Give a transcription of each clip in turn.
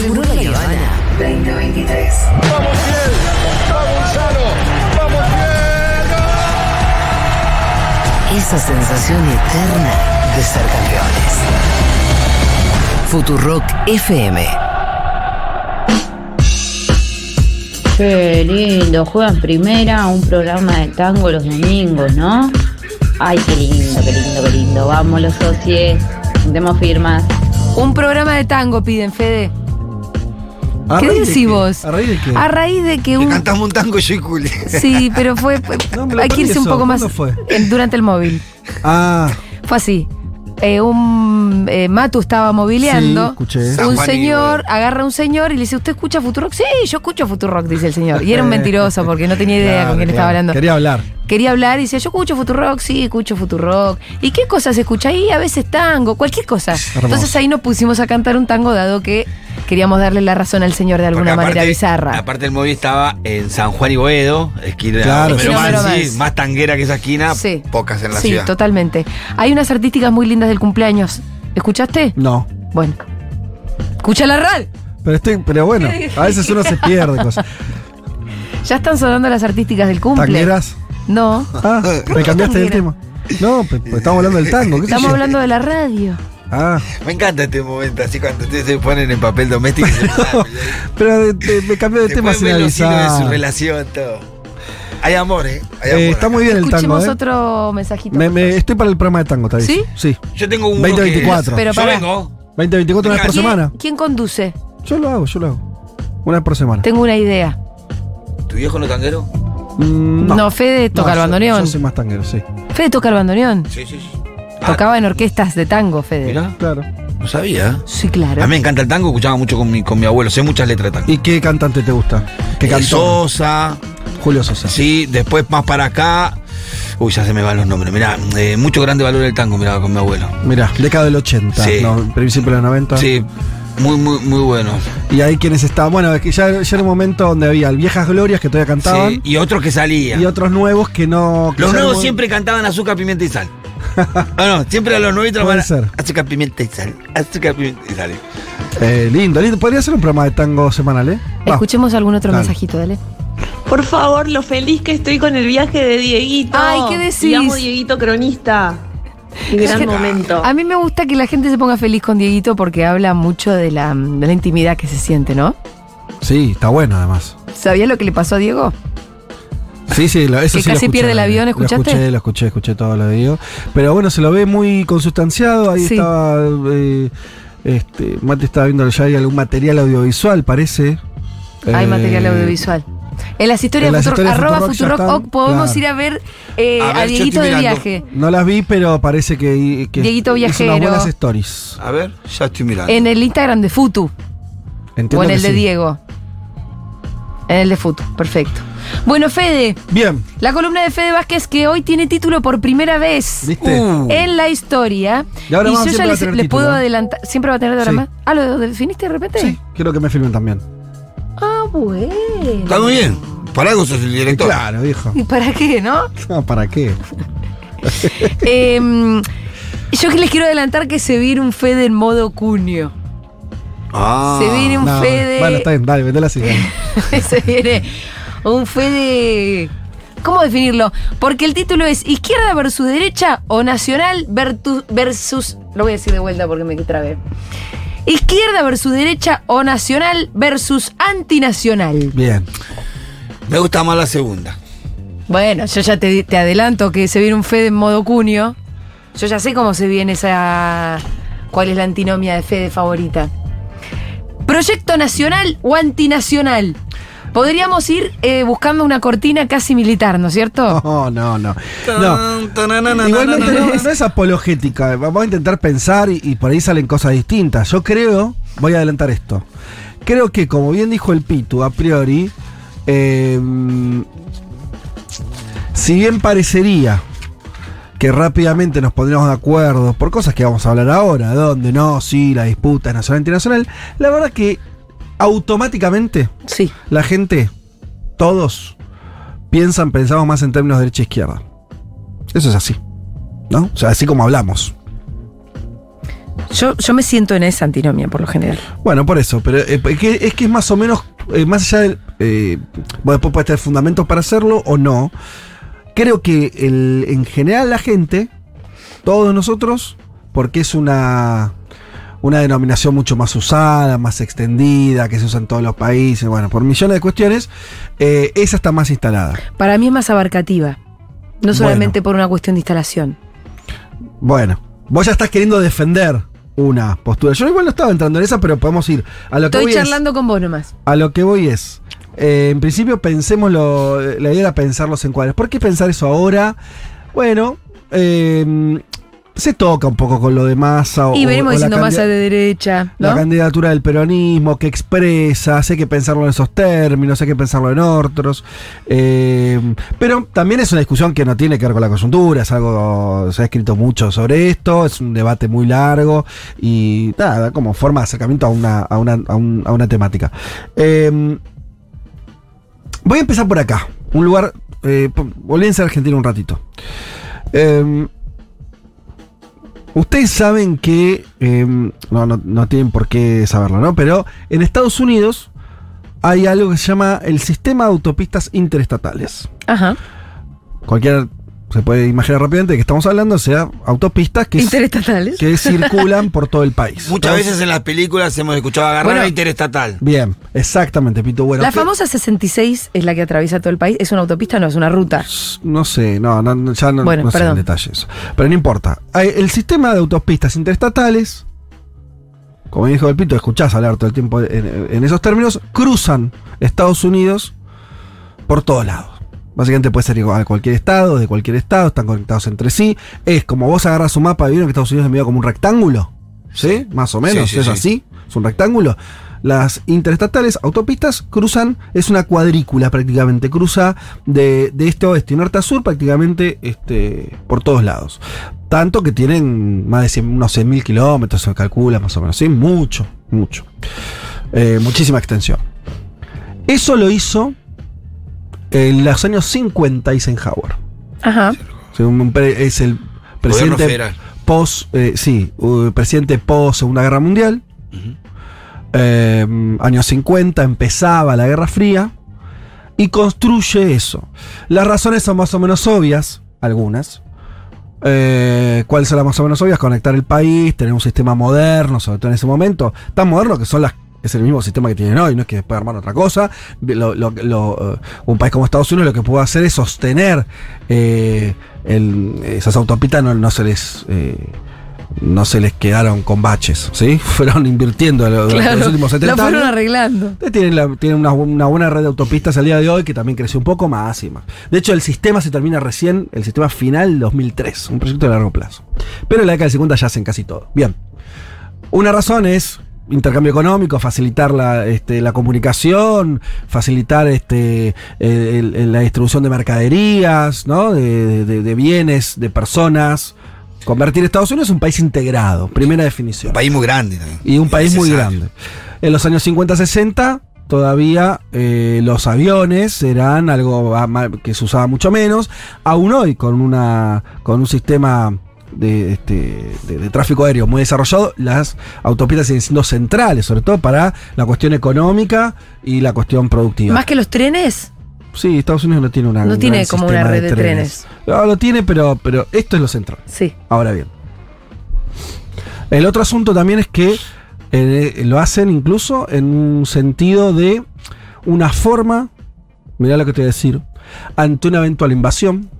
Seguro la Habana 2023. ¡Vamos bien! ¡Vamos Gonzalo! ¡Vamos bien! Esa sensación eterna de ser campeones. Futurock FM. Qué lindo, juegan primera un programa de tango los domingos, ¿no? Ay, qué lindo, qué lindo, qué lindo. Vamos los socios, demos firmas. Un programa de tango piden, Fede. ¿A ¿Qué de decís vos? ¿A raíz de qué? A raíz de que un. cantamos un tango yo y Juli. Sí, pero fue. fue- No, me lo hay que irse un poco más. ¿Cuándo fue? Durante el móvil. Ah, Fue así. Eh, un eh, Matu estaba mobileando. Sí, Un señor agarra a un señor y le dice, ¿usted escucha Futurock? Sí, yo escucho Futurock, dice el señor. Y era un mentiroso porque no tenía idea claro, con quién estaba hablando. Quería hablar. Quería hablar y decía, yo escucho Futurock, sí, escucho Futurock. ¿Y qué cosas escucha ahí? A veces tango, cualquier cosa. Entonces ahí nos pusimos a cantar un tango dado que queríamos darle la razón al señor de alguna manera bizarra. Aparte el móvil estaba en San Juan y Boedo, esquina Claro, sí. Mansi, Mansi. más tanguera que esa esquina, Sí. pocas en la sí, ciudad. totalmente. Hay unas artísticas muy lindas del cumpleaños. ¿Escuchaste? No. Bueno. Escucha la radio. Pero, estoy, pero bueno, a veces uno se pierde cosas. Ya están sonando las artísticas del cumple. ¿Tangueras? No. Ah, me cambiaste tanguera? tema. No, pe- pues estamos hablando del tango. ¿qué sé Estamos yo? hablando de la radio. Ah, Me encanta este momento, así cuando ustedes se ponen en papel doméstico. y se ponen, pero de- me cambié de tema Después sin ven los hilos de su avisar. relación, todo. Hay amor, ¿eh? Hay Eh, amor está acá. muy bien el tango, Escuchemos ¿eh? otro mensajito. Me, me- estoy para el programa de tango, ¿te ¿Sí? Sí. Yo tengo un 2024. Pero Yo pará. vengo. 20-24 una vez por ¿Quién- semana. ¿Quién conduce? Yo lo hago, yo lo hago. Una vez por semana. Tengo una idea. ¿Tu viejo no tanguero? Mm, No, Fede toca No, el bandoneón. Yo soy más tanguero, sí. Fede toca el bandoneón. Sí, sí, sí. Tocaba en orquestas de tango, Fede. Mirá, Claro. no sabía. Sí, claro. A mí me encanta el tango, escuchaba mucho con mi, con mi abuelo, sé muchas letras de tango. ¿Y qué cantante te gusta? ¿Qué Eh, cantó? Sosa, Julio Sosa. sí, después más para acá. Uy, ya se me van los nombres. Mirá, eh, mucho grande valor el tango, mirá, con mi abuelo. Mirá, década del 80, Sí. no, principio de los 90. Sí, muy, muy, muy bueno. Y ahí quienes estaban, bueno, es que ya, ya era un momento donde había viejas glorias que todavía cantaban Sí, y otros que salían. y otros nuevos que no. que Los nuevos siempre cantaban azúcar, pimienta y sal. no, no, siempre a los nuevitos Puede van a- ser. azúcar, pimienta y sal. Azúcar, pimienta y sal. Eh, lindo, lindo. Podría ser un programa de tango semanal, ¿eh? Va. Escuchemos algún otro Dale. mensajito, dale. Por favor, lo feliz que estoy con el viaje de Dieguito. Ay, ¿qué decís? Amo Dieguito cronista. Gran que- momento. A mí me gusta que la gente se ponga feliz con Dieguito porque habla mucho de la, de la intimidad que se siente, ¿no? Sí, está bueno además. ¿Sabías lo que le pasó a Diego? Sí, sí, lo, eso Que sí lo casi escuché, pierde el avión, Lo ¿escuchaste? escuché, lo escuché, escuché todo lo de Diego. Pero bueno, se lo ve muy consustanciado. Ahí Sí. estaba. eh, este, Mate estaba viendo ya hay algún material audiovisual, parece. Hay Eh, material audiovisual. En las historias en de las Futurock, historias de arroba Futurock ya Futurock, están, ok, podemos claro. ir a ver eh, A ver, Dieguito de viaje. No las vi, pero parece que. que Dieguito hizo viajero. unas buenas stories. A ver, ya estoy mirando. En el Instagram de Futu Entiendo o en el de sí. Diego. En el de Futu, perfecto. Bueno, Fede, Bien, la columna de Fede Vázquez que hoy tiene título por primera vez ¿viste? Uh. en la historia. Y ahora más yo ya les, les título, puedo ¿eh? adelantar. ¿Siempre va a tener de ahora Sí. más? Ah, ¿lo definiste de repente? Sí, quiero que me filmen también. Ah, bueno. Está muy bien. Para algo sos el director. Claro, viejo. ¿Y para qué, no? No, ¿Para qué? Em, yo que les quiero adelantar que se viene un Fede en modo cuño. Ah. Se viene un No, Fede. Bueno, está bien, dale, vendela así. se viene un Fede. ¿Cómo definirlo? Porque el título es Izquierda versus Derecha o Nacional versus. Lo voy a decir de vuelta porque me trabé. Izquierda versus Derecha o Nacional versus Antinacional. Bien. Me gusta más la segunda. Bueno, yo ya te, te adelanto que se viene un Fede en modo cuño. Yo ya sé cómo se viene esa. ¿Cuál es la antinomia de Fede favorita? ¿Proyecto nacional o antinacional? Podríamos ir eh, buscando una cortina casi militar, ¿no es cierto? No, no, no. No. Igualmente no, no es apologética. Vamos a intentar pensar y, y por ahí salen cosas distintas. Yo creo, voy a adelantar esto. Creo que, como bien dijo el Pitu, a priori, eh, si bien parecería que rápidamente nos pondríamos de acuerdo por cosas que vamos a hablar ahora, donde no, sí, la disputa es nacional internacional, la verdad que automáticamente Sí. la gente, todos, piensan, pensamos más en términos de derecha e izquierda. Eso es así. ¿No? O sea, así como hablamos. Yo, yo me siento en esa antinomia por lo general. Bueno, por eso, pero eh, es, que, es que es más o menos, eh, más allá del... Eh, bueno, después puede tener fundamentos para hacerlo o no. Creo que el- en general la gente, todos nosotros, porque es una, una denominación mucho más usada, más extendida, que se usa en todos los países, bueno, por millones de cuestiones, eh, esa está más instalada. Para mí es más abarcativa. No solamente por una cuestión de instalación. Bueno, vos ya estás queriendo defender una postura. Yo igual no estaba entrando en esa, pero podemos ir a lo que Estoy voy es- charlando con vos nomás. A lo que voy es, eh, en principio pensémoslo, eh, la idea era pensar los encuadres. ¿Por qué pensar eso ahora? Bueno, eh, se toca un poco con lo de masa. Y o- venimos o diciendo masa de derecha, La candidatura del peronismo, que expresa, sé que pensarlo en esos términos, hay que pensarlo en otros. eh, pero también es una discusión que no tiene que ver con la coyuntura, es algo, se ha escrito mucho sobre esto, es un debate muy largo y nada, como forma de acercamiento a una, a una, a un- a una temática. Eh, voy a empezar por acá, un lugar, eh, volví a ser Argentina un ratito. Eh, Ustedes saben que, eh, no, no, no tienen por qué saberlo, ¿no? Pero en Estados Unidos hay algo que se llama el sistema de autopistas interestatales. Ajá. Cualquiera se puede imaginar rápidamente de que estamos hablando, o sea, autopistas que, Interestatales. que circulan por todo el país. Muchas veces en las películas hemos escuchado agarrar Bueno. la interestatal. Bien, exactamente, Pito. Bueno, la famosa 66 es la que atraviesa todo el país. ¿Es una autopista? No, es una ruta. No sé, no, no, no, ya no, Bueno, no sé en perdón. detalle eso. Pero no importa. Hay- el sistema de autopistas interestatales, como dijo el Pito, escuchás hablar todo el tiempo en, en esos términos, cruzan Estados Unidos por todos lados. Básicamente puede ser a cualquier estado, de cualquier estado, están conectados entre sí. Es como vos agarras un mapa y vieron que Estados Unidos es medio como un rectángulo. ¿Sí? Más o menos, Sí, sí, es sí. así. Es un rectángulo. Las interestatales, autopistas, cruzan, es una cuadrícula prácticamente, cruza de, de este a oeste y norte a sur prácticamente este, por todos lados. Tanto que tienen más de 100, unos 100.000 kilómetros, se calcula más o menos, ¿sí? Mucho, mucho. Eh, muchísima extensión. Eso lo hizo en los años 50 Eisenhower. Ajá. Es el presidente post, eh, sí, presidente post Segunda Guerra Mundial. Eh, años 50 empezaba la Guerra Fría y construye eso. Las razones son más o menos obvias, algunas. Eh, ¿Cuáles son las más o menos obvias? Conectar el país, tener un sistema moderno, sobre todo en ese momento, tan moderno que son las es el mismo sistema que tienen hoy, no es que después armar otra cosa. Lo- lo- lo, eh, un país como Estados Unidos lo que puede hacer es sostener eh, el- esas autopistas, no, no se les eh, no se les quedaron con baches, ¿sí? Fueron invirtiendo durante Claro. los últimos 70 Lo fueron años. arreglando. Tienen, la- tienen una, una buena red de autopistas al día de hoy que también creció un poco más y más. De hecho, el sistema se termina recién, el sistema final 2003, un proyecto de largo plazo. Pero en la década del 50 ya hacen casi todo. Bien. Una razón es intercambio económico, facilitar la, este, la comunicación, facilitar este, el- el- la distribución de mercaderías, ¿no? de, de- de bienes, de personas. Convertir Estados Unidos en un país integrado, primera definición Un país muy grande también. y un país muy grande. En los años 50-60 todavía eh, los aviones eran algo que se usaba mucho menos. Aún hoy con una con un sistema de, este, de, de tráfico aéreo muy desarrollado, las autopistas siguen siendo centrales, sobre todo para la cuestión económica y la cuestión productiva. Más que los trenes. sí, Estados Unidos no tiene una No tiene como una red de trenes. No, lo tiene, pero, pero esto es lo central. Sí. Ahora bien. El otro asunto también es que eh, lo hacen incluso en un sentido de una forma, mirá lo que te voy a decir, ante una eventual invasión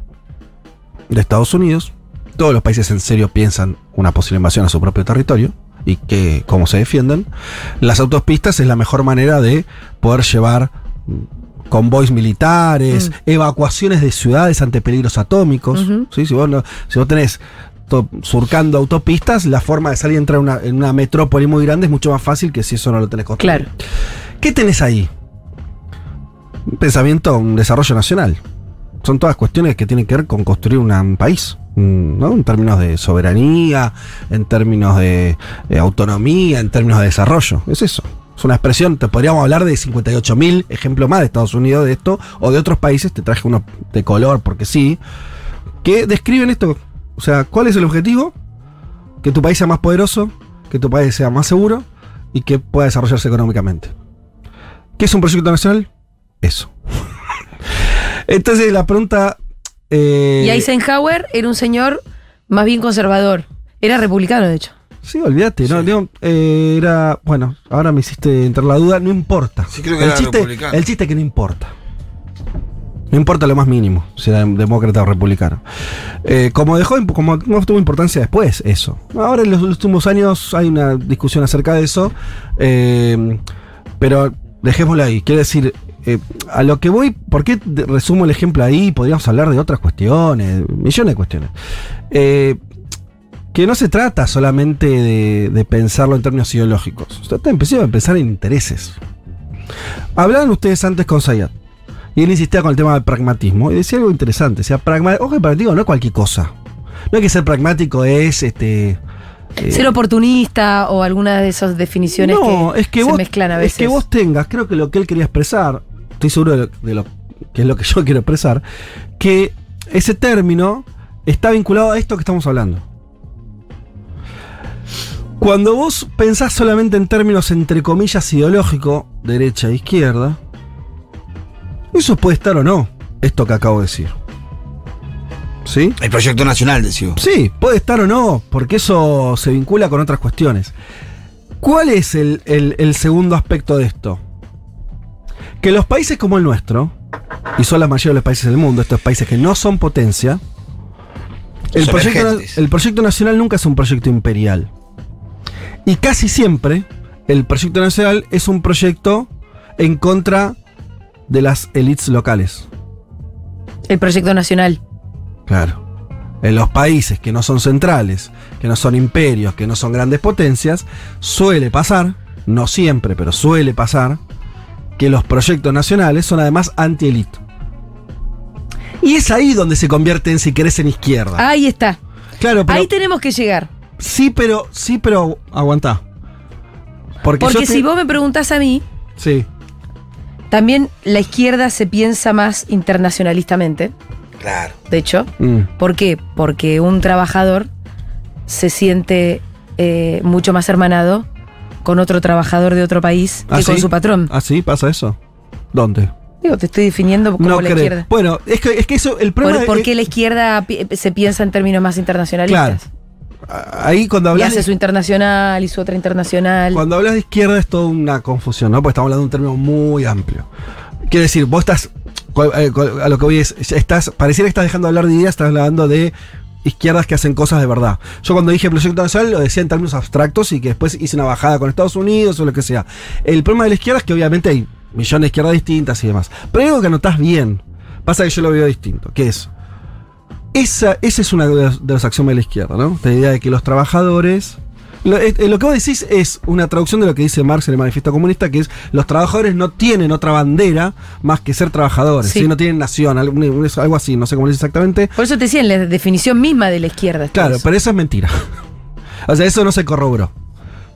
de Estados Unidos, todos los países en serio piensan una posible invasión a su propio territorio y que cómo se defienden, las autopistas es la mejor manera de poder llevar mm, convoys militares, evacuaciones de ciudades ante peligros atómicos. ¿sí? Si, vos no- si vos tenés surcando autopistas, la forma de salir y entrar una- en una metrópoli muy grande es mucho más fácil que si eso no lo tenés construido. Claro. ¿Qué tenés ahí? Un pensamiento, un desarrollo nacional. Son todas cuestiones que tienen que ver con construir una- un país, mm, ¿no? En términos de soberanía, en términos de, de autonomía, en términos de desarrollo. Es eso. Es una expresión, te podríamos hablar de 58.000 ejemplos más de Estados Unidos de esto, o de otros países, te traje uno de color porque sí, que describen esto. O sea, ¿cuál es el objetivo? Que tu país sea más poderoso que tu país sea más seguro y que pueda desarrollarse económicamente. ¿Qué es un proyecto nacional? Eso. Entonces la pregunta... eh, Y Eisenhower era un señor más bien conservador. Era republicano, de hecho. Sí, olvídate, no, digo, eh, era, bueno, ahora me hiciste entrar la duda, no importa. Sí, creo que el era chiste, republicano. el chiste es que no importa. No importa lo más mínimo, si era demócrata o republicano. Eh, como dejó, como no tuvo importancia después, eso. Ahora en los últimos años hay una discusión acerca de eso, eh, pero dejémoslo ahí. Quiero decir, eh, a lo que voy, ¿por qué resumo el ejemplo ahí? Podríamos hablar de otras cuestiones, millones de cuestiones. Eh, que no se trata solamente de, de pensarlo en términos ideológicos. Se trata de pensar en intereses. Hablaban ustedes antes con Sayat. Y él insistía con el tema del pragmatismo. Y decía algo interesante. O sea, pragma ojo, el pragmatismo no es cualquier cosa. No es que ser pragmático es este. eh, Ser oportunista o alguna de esas definiciones no, que, es que se vos, mezclan a veces. Es que vos tengas, creo que lo que él quería expresar, estoy seguro de lo, de lo que es lo que yo quiero expresar, que ese término está vinculado a esto que estamos hablando. Cuando vos pensás solamente en términos entre comillas ideológico, derecha e izquierda, eso puede estar o no, esto que acabo de decir. ¿Sí? El proyecto nacional, decía. Sí, puede estar o no, porque eso se vincula con otras cuestiones. ¿Cuál es el, el- el segundo aspecto de esto? Que los países como el nuestro, y son la mayoría de los países del mundo, estos países que no son potencia, el Son proyecto, el proyecto nacional nunca es un proyecto imperial. Y casi siempre el proyecto nacional es un proyecto en contra de las élites locales. El proyecto nacional. Claro. En los países que no son centrales, que no son imperios, que no son grandes potencias, suele pasar, no siempre, pero suele pasar, que los proyectos nacionales son además anti-élite. Y es ahí donde se convierten, si querés, en izquierda. Ahí está. claro, pero. Ahí tenemos que llegar. Sí, pero. Sí, pero. Aguantá. Porque, Porque yo te- si vos me preguntás a mí, Sí. también la izquierda se piensa más internacionalistamente, Claro. de hecho. Mm. ¿Por qué? Porque un trabajador se siente eh, mucho más hermanado con otro trabajador de otro país ¿Ah, que con su patrón. ¿Ah, sí? ¿Pasa eso? ¿Dónde? Digo, te estoy definiendo como no la creo. izquierda. Bueno, es que, es que eso. El ¿Por, problema por es- qué la izquierda se piensa en términos más internacionalistas? Ahí cuando Y hablas. hace su internacional y su otra internacional. Cuando hablas de izquierda es toda una confusión, ¿no? Porque estamos hablando de un término muy amplio. Quiere decir, vos estás. eh, A lo que voy es. Estás, pareciera que estás dejando de hablar de ideas, estás hablando de izquierdas que hacen cosas de verdad. Yo cuando dije proyecto nacional lo decía en términos abstractos y que después hice una bajada con Estados Unidos o lo que sea. El problema de la izquierda es que obviamente hay millones de izquierdas distintas y demás. Pero hay algo que notás bien. Pasa que yo lo veo distinto, que es. Esa, esa es una de los, de los de la izquierda, ¿no? Esta idea de que los trabajadores. Lo, eh, eh, lo que vos decís es una traducción de lo que dice Marx en el Manifiesto Comunista, que es los trabajadores no tienen otra bandera más que ser trabajadores, Sí. ¿sí? no tienen nación, algo, así, no sé cómo lo dice exactamente. Por eso te decía en la definición misma de la izquierda. Claro, eso. pero eso es mentira. o sea, eso no se corroboró.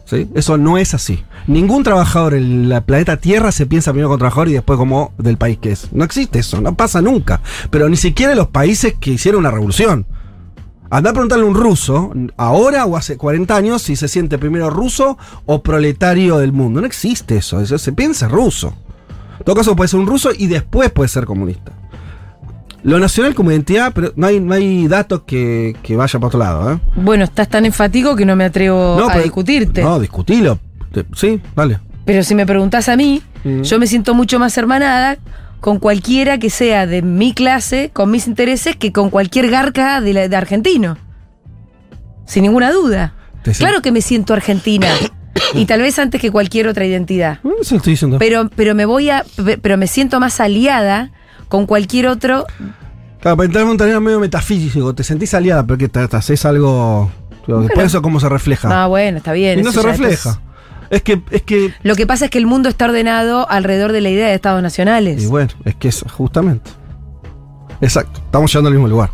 ¿sí? Eso no es así. Ningún trabajador en la planeta Tierra se piensa primero como trabajador y después como del país que es. No existe eso, no pasa nunca. Pero ni siquiera en los países que hicieron una revolución. Anda a preguntarle a un ruso, ahora o hace 40 años, si se siente primero ruso o proletario del mundo. No existe eso, eso se piensa ruso. En todo caso puede ser un ruso y después puede ser comunista. Lo nacional como identidad, pero no hay, no hay datos que, que vaya para otro lado. ¿eh? Bueno, estás tan enfático que no me atrevo a pero- discutirte. No, discutilo. Sí, vale. Pero si me preguntás a mí, Mm. yo me siento mucho más hermanada con cualquiera que sea de mi clase, con mis intereses, que con cualquier garca de, la- de argentino. Sin ninguna duda. Claro que me siento argentina. y tal vez antes que cualquier otra identidad. Mm, Eso estoy diciendo. Pero, pero me voy a. pe- Pero me siento más aliada con cualquier otro. Claro, para entrar en un terreno medio metafísico, te sentís aliada, pero que te, te haces algo. Después Bueno. eso cómo se refleja. Ah, bueno, está bien. y no se refleja. Es que, es que. Lo que pasa es que el mundo está ordenado alrededor de la idea de estados nacionales. Y bueno, es que es justamente. Exacto, estamos llegando al mismo lugar.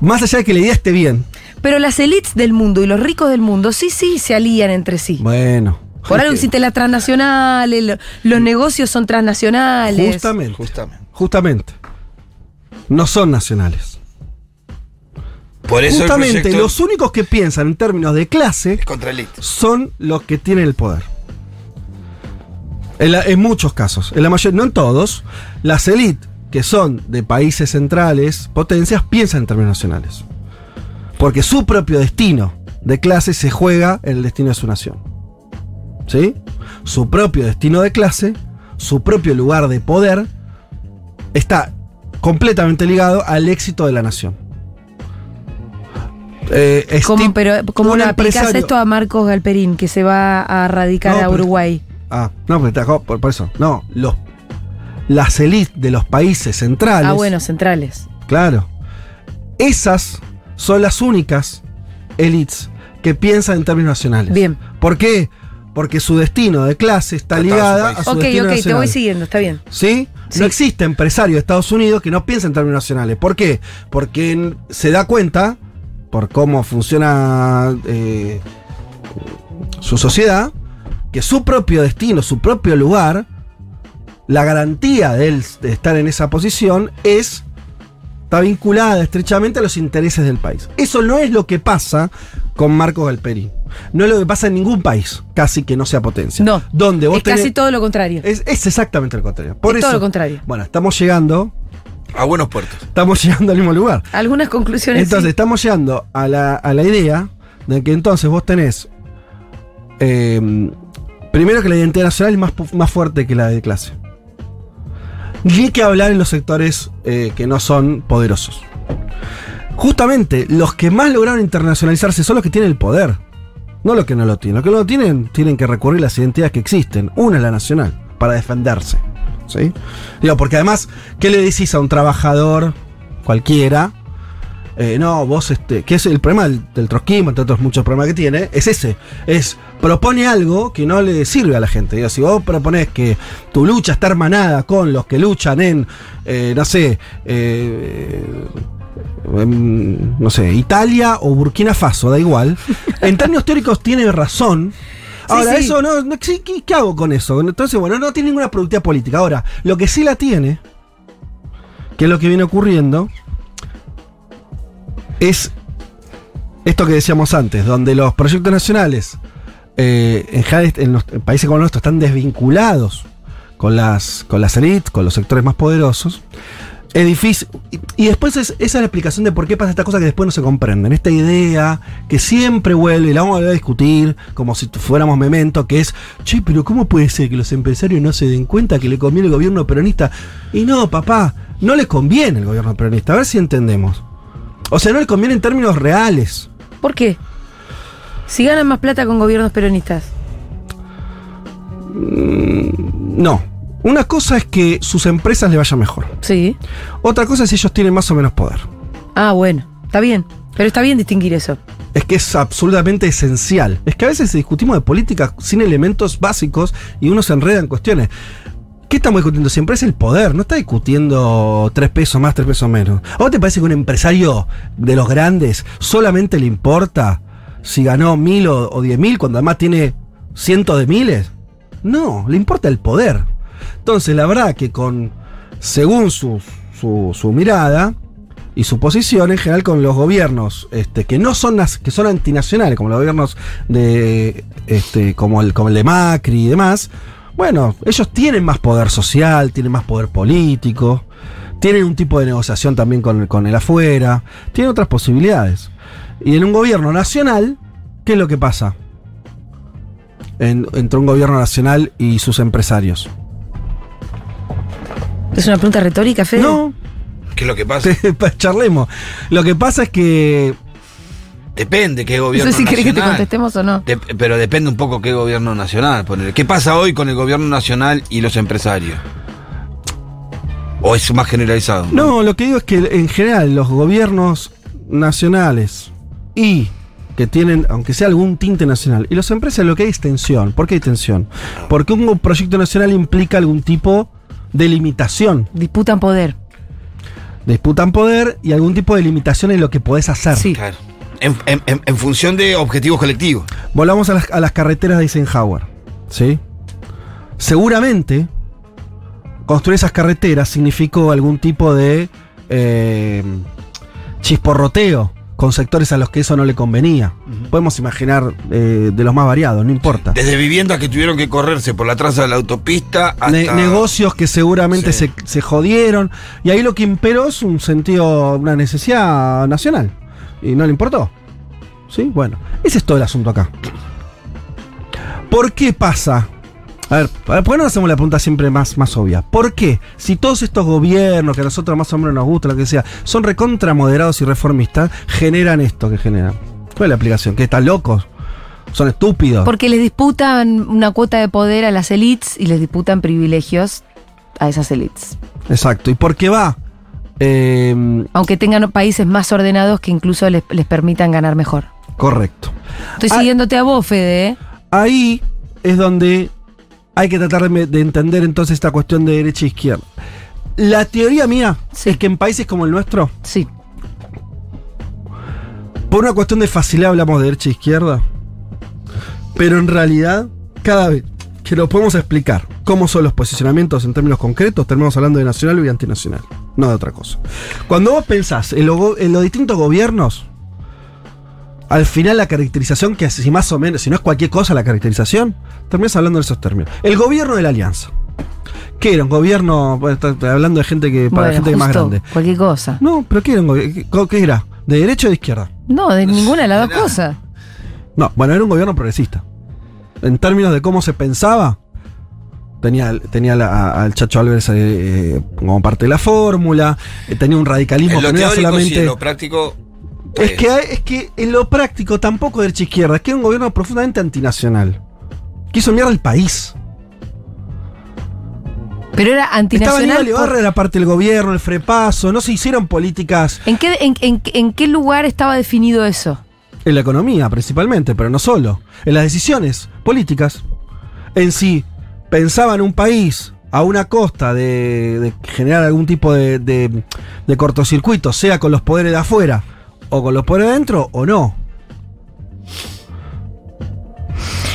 Más allá de que la idea esté bien. Pero las élites del mundo y los ricos del mundo sí, sí se alían entre sí. Bueno. Por algo existen las transnacionales, lo- los negocios son transnacionales. Justamente. Justamente. Justamente. No son nacionales. Por eso el Justamente los únicos que piensan en términos de clase contra son los que tienen el poder. En, la- en muchos casos, en la mayoría, no en todos, las élites que son de países centrales, potencias, piensan en términos nacionales. Porque su propio destino de clase se juega en el destino de su nación. ¿Sí? Su propio destino de clase, su propio lugar de poder, está completamente ligado al éxito de la nación. Eh, Como, Steve- pero, como un le aplicás esto a Marcos Galperín, que se va a radicar No, a pero- Uruguay. Ah, no, pero te acabo- por, por eso. No, los, las élites de los países centrales. Ah, bueno, centrales. Claro. Esas son las únicas élites que piensan en términos nacionales. Bien. ¿Por qué? Porque su destino de clase está ligada a su Ok, destino ok, te nacional. voy siguiendo, está bien. ¿Sí? Sí. No existe empresario de Estados Unidos que no piense en términos nacionales. ¿Por qué? Porque se da cuenta, por cómo funciona eh, su sociedad, que su propio destino, su propio lugar, la garantía de él de estar en esa posición es está vinculada estrechamente a los intereses del país. Eso no es lo que pasa con Marcos Galperín. No es lo que pasa en ningún país, casi que no sea potencia. No. Donde vos es casi todo lo contrario. es, es exactamente lo contrario. Por Es eso, todo lo contrario. Bueno, estamos llegando, A buenos puertos. estamos llegando al mismo lugar. Algunas conclusiones. Entonces, sí. estamos llegando a la, a la idea de que entonces vos tenés. eh, primero que la identidad nacional es más, más fuerte que la de clase. Ni que hablar en los sectores eh, que no son poderosos. Justamente, los que más lograron internacionalizarse son los que tienen el poder. No los que no lo tienen. Los que no lo tienen tienen que recurrir a las identidades que existen. Una es la nacional, para defenderse. ¿Sí? Digo, porque además, ¿qué le decís a un trabajador cualquiera? Eh, no, vos, este, que es el problema del, del trotskismo, entre otros muchos problemas que tiene, es ese. Es, propone algo que no le sirve a la gente. Digo, si vos propones que tu lucha está hermanada con los que luchan en, eh, no sé, eh, en, no sé, Italia o Burkina Faso, da igual. En términos teóricos tiene razón. Ahora, sí. eso no, no ¿qué, hago con eso? Entonces, bueno, no tiene ninguna productividad política. Ahora, lo que sí la tiene, que es lo que viene ocurriendo, es esto que decíamos antes, donde los proyectos nacionales eh, en, los en países como el nuestro están desvinculados con las, con las élites, con los sectores más poderosos. Es difícil. Y, y después es, esa es la explicación de por qué pasa esta cosa que después no se comprenden. Esta idea que siempre vuelve, y la vamos a volver a discutir, como si fuéramos memento, que es, che, pero ¿cómo puede ser que los empresarios no se den cuenta que le conviene el gobierno peronista? Y no, papá, no le conviene el gobierno peronista. A ver si entendemos. O sea, no le conviene en términos reales. ¿Por qué? Si ganan más plata con gobiernos peronistas. No. Una cosa es que sus empresas le vayan mejor. Sí. Otra cosa es si ellos tienen más o menos poder. Ah, bueno. Está bien. Pero está bien distinguir eso. Es que es absolutamente esencial. Es que a veces discutimos de política sin elementos básicos y uno se enreda en cuestiones. ¿Qué estamos discutiendo siempre? Es el poder, no está discutiendo tres pesos más, tres pesos menos. ¿A vos te parece que un empresario de los grandes solamente le importa si ganó mil o, o diez mil cuando además tiene cientos de miles? No, le importa el poder. Entonces, la verdad que con, según su, su, mirada y su posición en general con los gobiernos este, que no son que son antinacionales, como los gobiernos de este, como el, como el de Macri y demás, bueno, ellos tienen más poder social, tienen más poder político, tienen un tipo de negociación también con, con el afuera, tienen otras posibilidades. Y en un gobierno nacional, ¿qué es lo que pasa? En- entre un gobierno nacional y sus empresarios. ¿Es una pregunta retórica, Fede? No, ¿Qué es lo que pasa? charlemos. Lo que pasa es que Depende qué No gobierno sé si querés que te nacional. contestemos o no. Pero depende un poco qué gobierno nacional. ¿Qué pasa hoy con el gobierno nacional y los empresarios? ¿O es más generalizado? No, lo que digo es que en general los gobiernos nacionales y que tienen, aunque sea algún tinte nacional, y los empresas lo que hay es tensión. ¿Por qué hay tensión? Porque un proyecto nacional implica algún tipo de limitación. Disputan poder. Disputan poder y algún tipo de limitación en lo que podés hacer. Sí. Claro. En, en- en- en función de objetivos colectivos. Volvamos a las, a las carreteras de Eisenhower. ¿Sí? Seguramente construir esas carreteras significó algún tipo de eh, chisporroteo con sectores a los que eso no le convenía. Podemos imaginar eh, de los más variados, no importa. Desde viviendas que tuvieron que correrse por la traza de la autopista hasta. Ne- negocios que seguramente Sí. se, se jodieron. Y ahí lo que imperó es un sentido, una necesidad nacional. Y no le importó. ¿Sí? Bueno, ese es todo el asunto acá. ¿Por qué pasa? A ver, ¿por qué no hacemos la pregunta siempre más, más obvia? ¿Por qué? Si todos estos gobiernos que a nosotros más o menos nos gusta, lo que sea, son recontra moderados y reformistas, generan esto que generan. ¿Cuál es la aplicación? ¿Que están locos? ¿Son estúpidos? Porque les disputan una cuota de poder a las elites y les disputan privilegios a esas elites. Exacto. ¿Y por qué va? Eh, Aunque tengan países más ordenados que incluso les, les permitan ganar mejor. correcto. Estoy Ah. siguiéndote a vos, Fede. ¿eh? Ahí es donde hay que tratar de, entender entonces esta cuestión de derecha e izquierda. La teoría mía Sí. es que en países como el nuestro, Sí. por una cuestión de facilidad hablamos de derecha e izquierda, pero en realidad, cada vez que lo podemos explicar cómo son los posicionamientos en términos concretos, terminamos hablando de nacional y antinacional, no de otra cosa. Cuando vos pensás en, lo en los distintos gobiernos, al final la caracterización, que si más o menos, si no es cualquier cosa la caracterización, terminas hablando de esos términos. El gobierno de la alianza. ¿Qué era? Un gobierno, bueno, está- está hablando de gente que, para Bueno, gente que más justo, grande. Cualquier cosa. No, pero ¿qué era? un gobi- ¿Qué, era? ¿De derecha o de izquierda? No, de ninguna de las dos cosas. No, bueno, era un gobierno progresista. En términos de cómo se pensaba, tenía, tenía la- a- al Chacho Álvarez eh, como parte de la fórmula, eh, tenía un radicalismo En lo que no era sí, solamente. en lo práctico. Es que, hay- es que en lo práctico tampoco derecha e izquierda, es que era un gobierno profundamente antinacional. Quiso mierda el país. Pero era Estaba antinacional. Aníbal por- Ibarra, era parte del gobierno, el frepaso, no se hicieron políticas ¿En qué, en, en- en qué lugar estaba definido eso? en la economía principalmente, pero no solo. En las decisiones políticas. En si pensaban un país a una costa de, de generar algún tipo de, de- de cortocircuito, sea con los poderes de afuera o con los de adentro, o no.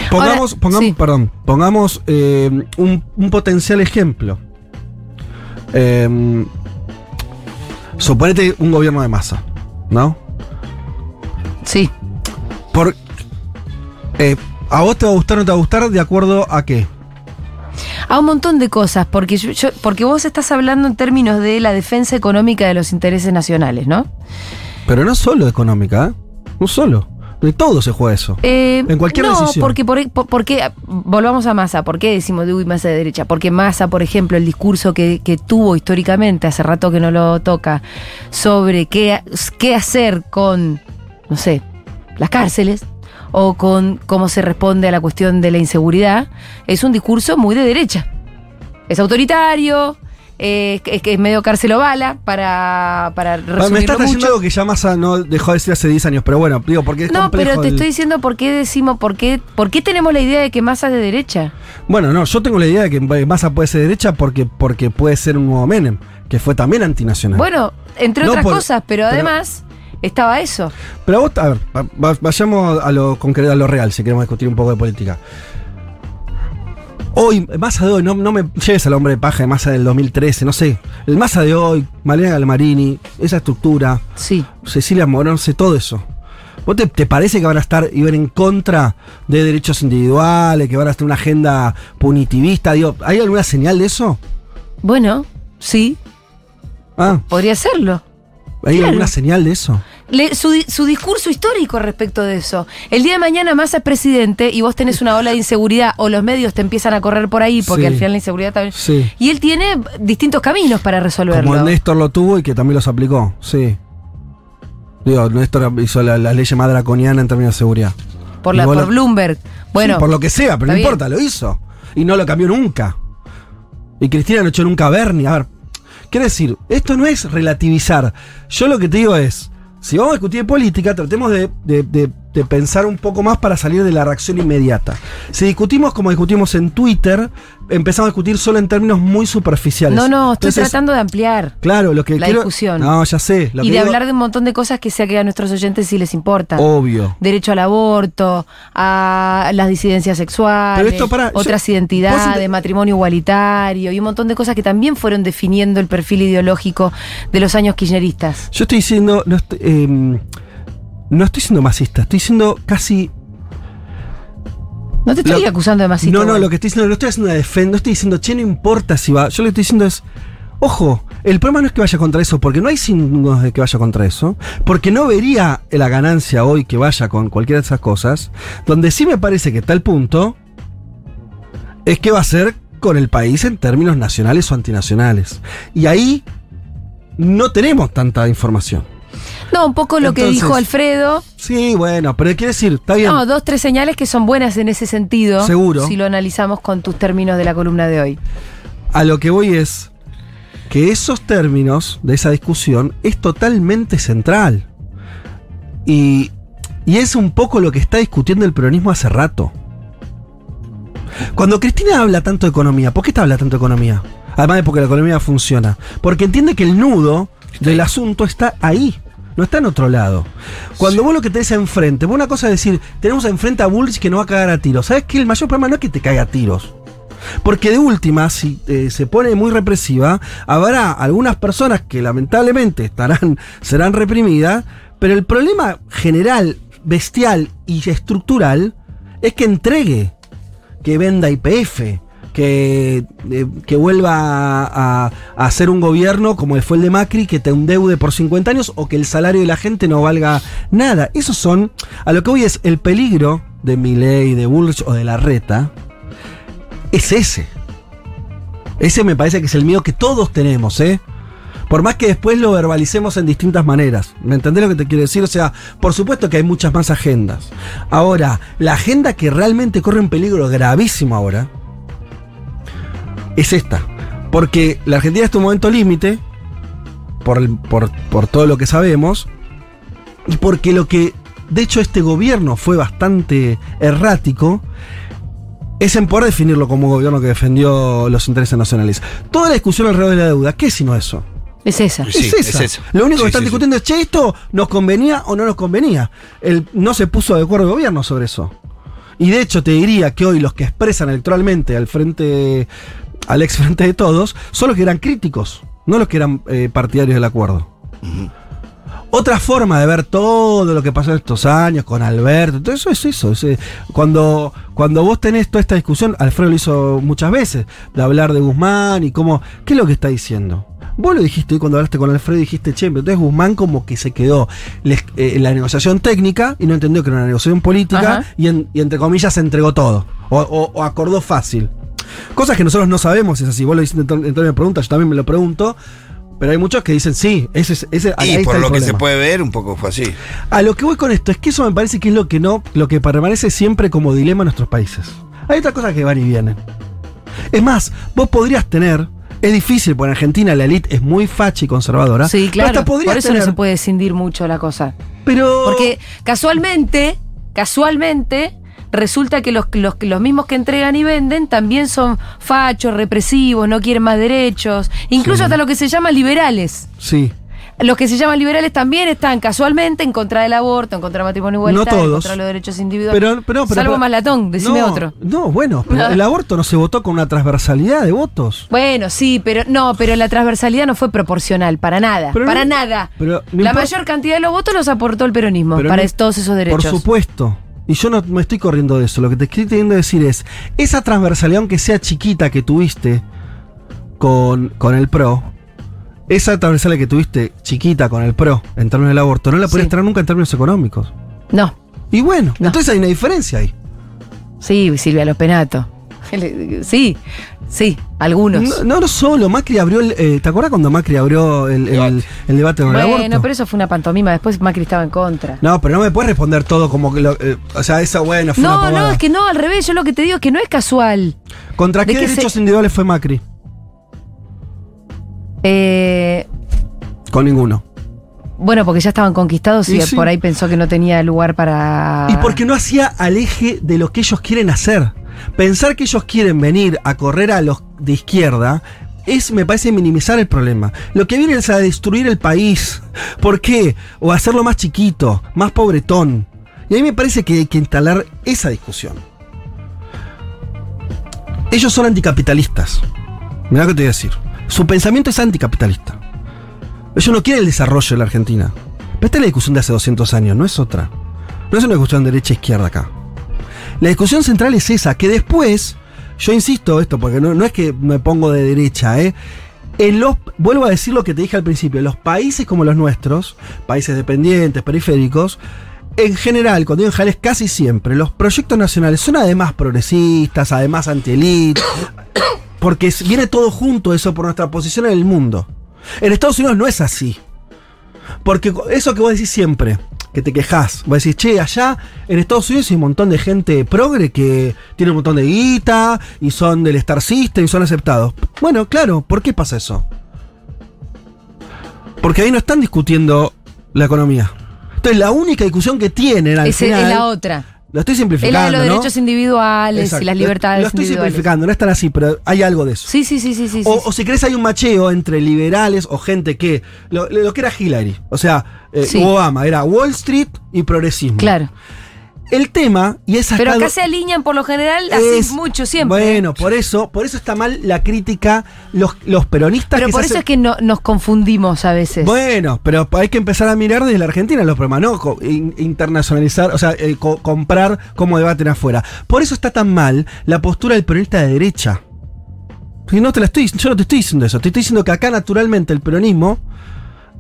Pongamos, Ahora, pongamos, sí. perdón, pongamos eh, un, un potencial ejemplo. Eh, suponete un gobierno de masa, ¿no? Sí. Por, eh, ¿A vos te va a gustar o no te va a gustar? ¿De acuerdo a qué? A un montón de cosas, porque, yo- yo- porque vos estás hablando en términos de la defensa económica de los intereses nacionales, ¿no? Pero no solo económica, ¿eh? No solo. De todo se juega eso. Eh, En cualquier no, decisión. porque, por, por- porque, volvamos a Massa, ¿por qué decimos de uy, Massa de derecha? Porque Massa, por ejemplo, el discurso que, que tuvo históricamente, hace rato que no lo toca, sobre qué, qué hacer con, no sé, las cárceles o con cómo se responde a la cuestión de la inseguridad, es un discurso muy de derecha. Es autoritario, eh, es, que es medio cárcelo-bala, para, para Ah, Me resumirlo estás trayendo mucho. algo que ya Massa no dejó de decir hace 10 años, pero bueno, digo, porque es No, pero te el- estoy diciendo por qué decimos, por qué, por qué tenemos la idea de que Massa es de derecha. Bueno, no, yo tengo la idea de que Massa puede ser derecha porque, porque puede ser un nuevo Menem, que fue también antinacional. Bueno, entre No otras por- cosas, pero, pero- además estaba eso. Pero a vos, a ver, va- va- vayamos a lo concreto, a lo real, si queremos discutir un poco de política. Hoy, Massa de hoy, no, no me lleves al hombre de paja de Massa del 2013, no sé. El Massa de hoy, Malena Galmarini, esa estructura, Sí. Cecilia Morón, sé todo eso. ¿Vos te, te parece que van a estar y ver en contra de derechos individuales, que van a estar una agenda punitivista? Digo, ¿hay alguna señal de eso? Bueno, sí, Ah, podría serlo. ¿Hay Claro. alguna señal de eso? Le- su, di- su discurso histórico respecto de eso. El día de mañana Massa es presidente y vos tenés una ola de inseguridad o los medios te empiezan a correr por ahí porque Sí. al final la inseguridad también. Sí. Y él tiene distintos caminos para resolverlo. Como Néstor lo tuvo y que también los aplicó, sí. Digo, Néstor hizo la, la ley más draconiana en términos de seguridad. por, la, por lo- Bloomberg. Bueno, Sí, por lo que sea, pero no bien. importa, lo hizo. Y no lo cambió nunca. Y Cristina no echó nunca a Bernie. A ver, quiero decir, esto no es relativizar. Yo lo que te digo es, si vamos a discutir política, tratemos de, de pensar un poco más para salir de la reacción inmediata. Si discutimos como discutimos en Twitter, empezamos a discutir solo en términos muy superficiales. no, no, estoy Entonces, tratando de ampliar. Claro, lo que la quiero- discusión. No, ya sé. lo Y que de digo- hablar de un montón de cosas que sé que a nuestros oyentes sí les importan. Obvio. Derecho al aborto, a las disidencias sexuales, Pero esto, pará, yo- otras identidades, ent- matrimonio igualitario y un montón de cosas que también fueron definiendo el perfil ideológico de los años kirchneristas. Yo estoy diciendo, no estoy- eh, No estoy siendo masista, estoy siendo casi. No te estoy Lo- acusando de masista. no, no, lo que estoy diciendo, no estoy haciendo una defensa, no estoy diciendo, che, no importa si va. Yo lo que estoy diciendo es. Ojo, el problema no es que vaya contra eso, porque no hay signos de que vaya contra eso, porque no vería la ganancia hoy que vaya con cualquiera de esas cosas, donde sí me parece que está el punto, es que va a ser con el país en términos nacionales o antinacionales. Y ahí no tenemos tanta información. No, un poco lo que dijo Alfredo. Sí, bueno, pero quiere decir, está bien. No, dos, tres señales que son buenas en ese sentido. Seguro. Si lo analizamos con tus términos de la columna de hoy. A lo que voy es que esos términos de esa discusión es totalmente central. Y, y es un poco lo que está discutiendo el peronismo hace rato. Cuando Cristina habla tanto de economía, ¿por qué te habla tanto de economía? Además de porque la economía funciona. Porque entiende que el nudo del asunto está ahí. No está en otro lado. Cuando vos lo que tenés enfrente, vos una cosa es decir, tenemos enfrente a Bullrich que no va a cagar a tiros. ¿Sabes qué? El mayor problema no es que te caiga a tiros. Porque de última, si eh, se pone muy represiva, habrá algunas personas que lamentablemente estarán, serán reprimidas, pero el problema general, bestial y estructural es que entregue, que venda IPF, que, eh, que vuelva a, hacer un gobierno como fue el de Macri, que te endeude por 50 años o que el salario de la gente no valga nada. Esos son, a lo que voy es el peligro de Milei, de Bullrich o de la reta, es ese. Ese me parece que es el miedo que todos tenemos, ¿eh? Por más que después lo verbalicemos en distintas maneras. ¿Me entendés lo que te quiero decir? O sea, por supuesto que hay muchas más agendas. Ahora, la agenda que realmente corre un peligro gravísimo ahora es esta. Porque la Argentina está en un momento límite, por, por, por todo lo que sabemos, y porque lo que, de hecho, este gobierno fue bastante errático, es en poder definirlo como un gobierno que defendió los intereses nacionales. Toda la discusión alrededor de la deuda, ¿qué es sino eso? Es esa. Sí, es, esa. es esa. Lo único Sí, que están sí, sí. discutiendo es, che, esto nos convenía o no nos convenía. El, no se puso de acuerdo el gobierno sobre eso. Y de hecho te diría que hoy los que expresan electoralmente al frente, al ex frente de todos, son los que eran críticos, no los que eran eh, partidarios del acuerdo. Otra forma de ver todo lo que pasó en estos años con Alberto, todo eso es eso. es, eh, cuando, cuando vos tenés toda esta discusión, Alfredo lo hizo muchas veces, de hablar de Guzmán y cómo. ¿Qué es lo que está diciendo? Vos lo dijiste hoy cuando hablaste con Alfredo dijiste, che, pero entonces Guzmán como que se quedó les- eh, en la negociación técnica y no entendió que era una negociación política y, en- y entre comillas se entregó todo. O, o- o acordó fácil. Cosas que nosotros no sabemos, es así. Vos lo hiciste en tono de pregunta, yo también me lo pregunto. Pero hay muchos que dicen, sí, ese es. Ese, ahí Y por lo que se puede ver, un poco fue así. A lo que voy con esto es que eso me parece que es lo que no, lo que permanece siempre como dilema en nuestros países. Hay otras cosas que van y vienen. Es más, vos podrías tener, es difícil, porque en Argentina la elite es muy facha y conservadora. Sí, pero claro. hasta podrías Por eso tener, no se puede escindir mucho la cosa. Pero. Porque casualmente, casualmente, resulta que los, los, los mismos que entregan y venden también son fachos, represivos, no quieren más derechos, incluso Sí. hasta los que se llaman liberales. Sí. Los que se llaman liberales también están casualmente en contra del aborto, en contra del matrimonio igualitario, en contra de los derechos individuales. Pero, pero, pero, Salvo Malatón, decime no, otro. No, bueno, pero el aborto no se votó con una transversalidad de votos. Bueno, sí, pero no, pero la transversalidad no fue proporcional, para nada, para no- nada. la mayor cantidad de los votos los aportó el peronismo Pero para todos esos derechos. Por supuesto. Y yo no me estoy corriendo de eso. Lo que te estoy queriendo decir es, esa transversalidad, aunque sea chiquita que tuviste con, con el PRO, esa transversalidad que tuviste chiquita con el PRO en términos del aborto, no la podías Sí. tener nunca en términos económicos. No, Y bueno, No. entonces hay una diferencia ahí. sí, Silvia Lopenato. Sí, sí, algunos. No, no, no solo, Macri abrió el... eh, ¿Te acuerdas cuando Macri abrió el, el- Debate. el debate con el bueno, aborto? pero eso fue una pantomima, después Macri estaba en contra. No, pero no me puedes responder todo como que lo, eh, o sea, esa buena fue una No, no, pavada. es que no, al revés, yo lo que te digo es que no es casual. ¿Contra de qué derechos se- individuales fue Macri? Eh, Con ninguno. bueno, porque ya estaban conquistados y, Y sí. por ahí pensó que no tenía lugar para... Y porque no hacía al eje de lo que ellos quieren hacer. Pensar que ellos quieren venir a correr a los de izquierda es, me parece, minimizar el problema. Lo que viene es a destruir el país. ¿Por qué? O hacerlo más chiquito, más pobretón. Y a mí me parece que hay que instalar esa discusión. Ellos son anticapitalistas. Mirá lo que te voy a decir. Su pensamiento es anticapitalista. Ellos no quieren el desarrollo de la Argentina. esta es la discusión de hace 200 años, no es otra. No es una discusión derecha-izquierda acá. La discusión central es esa, que después, yo insisto esto, porque no, no es que me pongo de derecha, ¿eh? En los, vuelvo a decir lo que te dije al principio, los países como los nuestros, países dependientes, periféricos, en general, cuando digo en general es casi siempre, los proyectos nacionales son además progresistas, además anti-elite, porque viene todo junto eso por nuestra posición en el mundo. En Estados Unidos no es así. Porque eso que vos decís siempre, que te quejás, vos decís, che, allá en Estados Unidos hay un montón de gente progre que tiene un montón de guita y son del Star System y son aceptados. Bueno, claro, ¿por qué pasa eso? Porque ahí no están discutiendo la economía. Entonces la única discusión que tienen al Ese final, es la otra. Lo estoy Es simplificando, de los ¿no? derechos individuales Exacto. y las libertades Lo estoy individuales. simplificando, no es tan así, pero hay algo de eso. Sí, sí, sí, sí, sí. O, sí. o si crees hay un macheo entre liberales o gente que. Lo, lo que era Hillary. O sea, eh, Sí. Obama era Wall Street y progresismo. Claro. El tema, y esa Pero acá se alinean por lo general así mucho siempre. Bueno, por eso, por eso está mal la crítica, los, los peronistas Pero que por eso hacen- es que no, nos confundimos a veces. Bueno, pero hay que empezar a mirar desde la Argentina los problemas, no internacionalizar, o sea, eh, co- comprar cómo debaten afuera. Por eso está tan mal la postura del peronista de derecha. Y no te la estoy, yo no te estoy diciendo eso, te estoy diciendo que acá naturalmente el peronismo,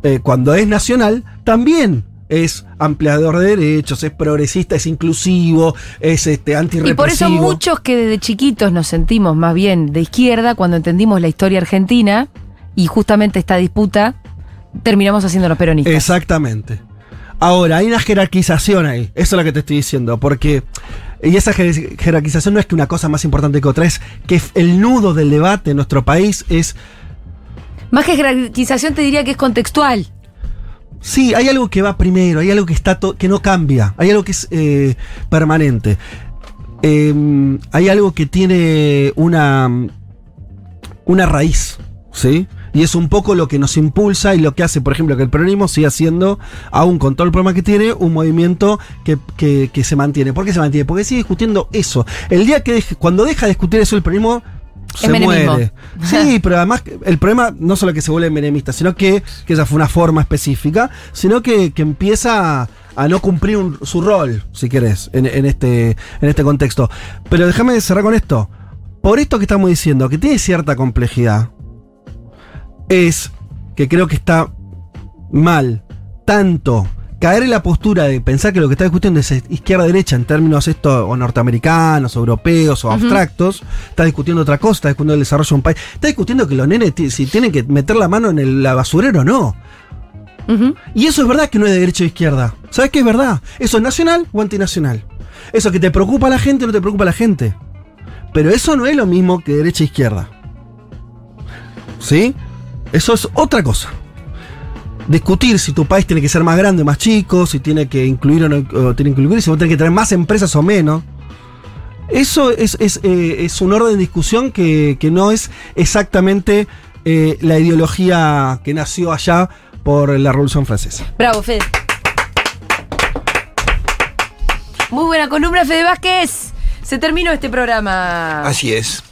eh, cuando es nacional, también es ampliador de derechos, es progresista, es inclusivo, es este y por eso antirrepresivo. muchos que desde chiquitos nos sentimos más bien de izquierda, cuando entendimos la historia argentina y justamente esta disputa, terminamos haciéndonos peronistas. Exactamente. Ahora, hay una jerarquización ahí. Eso es lo que te estoy diciendo. Porque. Y esa jer- jerarquización no es que una cosa más importante que otra, es que el nudo del debate en nuestro país es. Más que jerarquización te diría que es contextual. Sí, hay algo que va primero, hay algo que está que no cambia, hay algo que es eh, permanente. Eh, hay algo que tiene una. una raíz, ¿sí? Y es un poco lo que nos impulsa y lo que hace, por ejemplo, que el peronismo siga siendo, aún con todo el problema que tiene, un movimiento que, que- que se mantiene. ¿Por qué se mantiene? Porque sigue discutiendo eso. El día que deje- cuando deja de discutir eso el peronismo se muere. Sí, pero además el problema no solo que se vuelve menemista, sino que, que esa fue una forma específica, sino que, que empieza a, a no cumplir un- su rol, si querés, en, en este, en este contexto. Pero déjame cerrar con esto. Por esto que estamos diciendo, que tiene cierta complejidad, es que creo que está mal tanto caer en la postura de pensar que lo que está discutiendo es izquierda-derecha en términos esto o norteamericanos, o europeos o abstractos, está discutiendo otra cosa, está discutiendo el desarrollo de un país, está discutiendo que los nenes si tienen que meter la mano en el la basurero o no. Y eso es verdad que no es de derecha o izquierda. ¿Sabes qué es verdad? ¿Eso es nacional o antinacional? Eso que te preocupa a la gente o no te preocupa a la gente. Pero eso no es lo mismo que derecha e izquierda. ¿Sí? Eso es otra cosa. Discutir si tu país tiene que ser más grande o más chico, si tiene que incluir o no o tiene que incluir, si vos tenés que tener más empresas o menos. Eso es, es, eh, es un orden de discusión que, que no es exactamente eh, la ideología que nació allá por la Revolución Francesa. Bravo, Fede. Muy buena columna, Fede Vázquez. Se terminó este programa. Así es.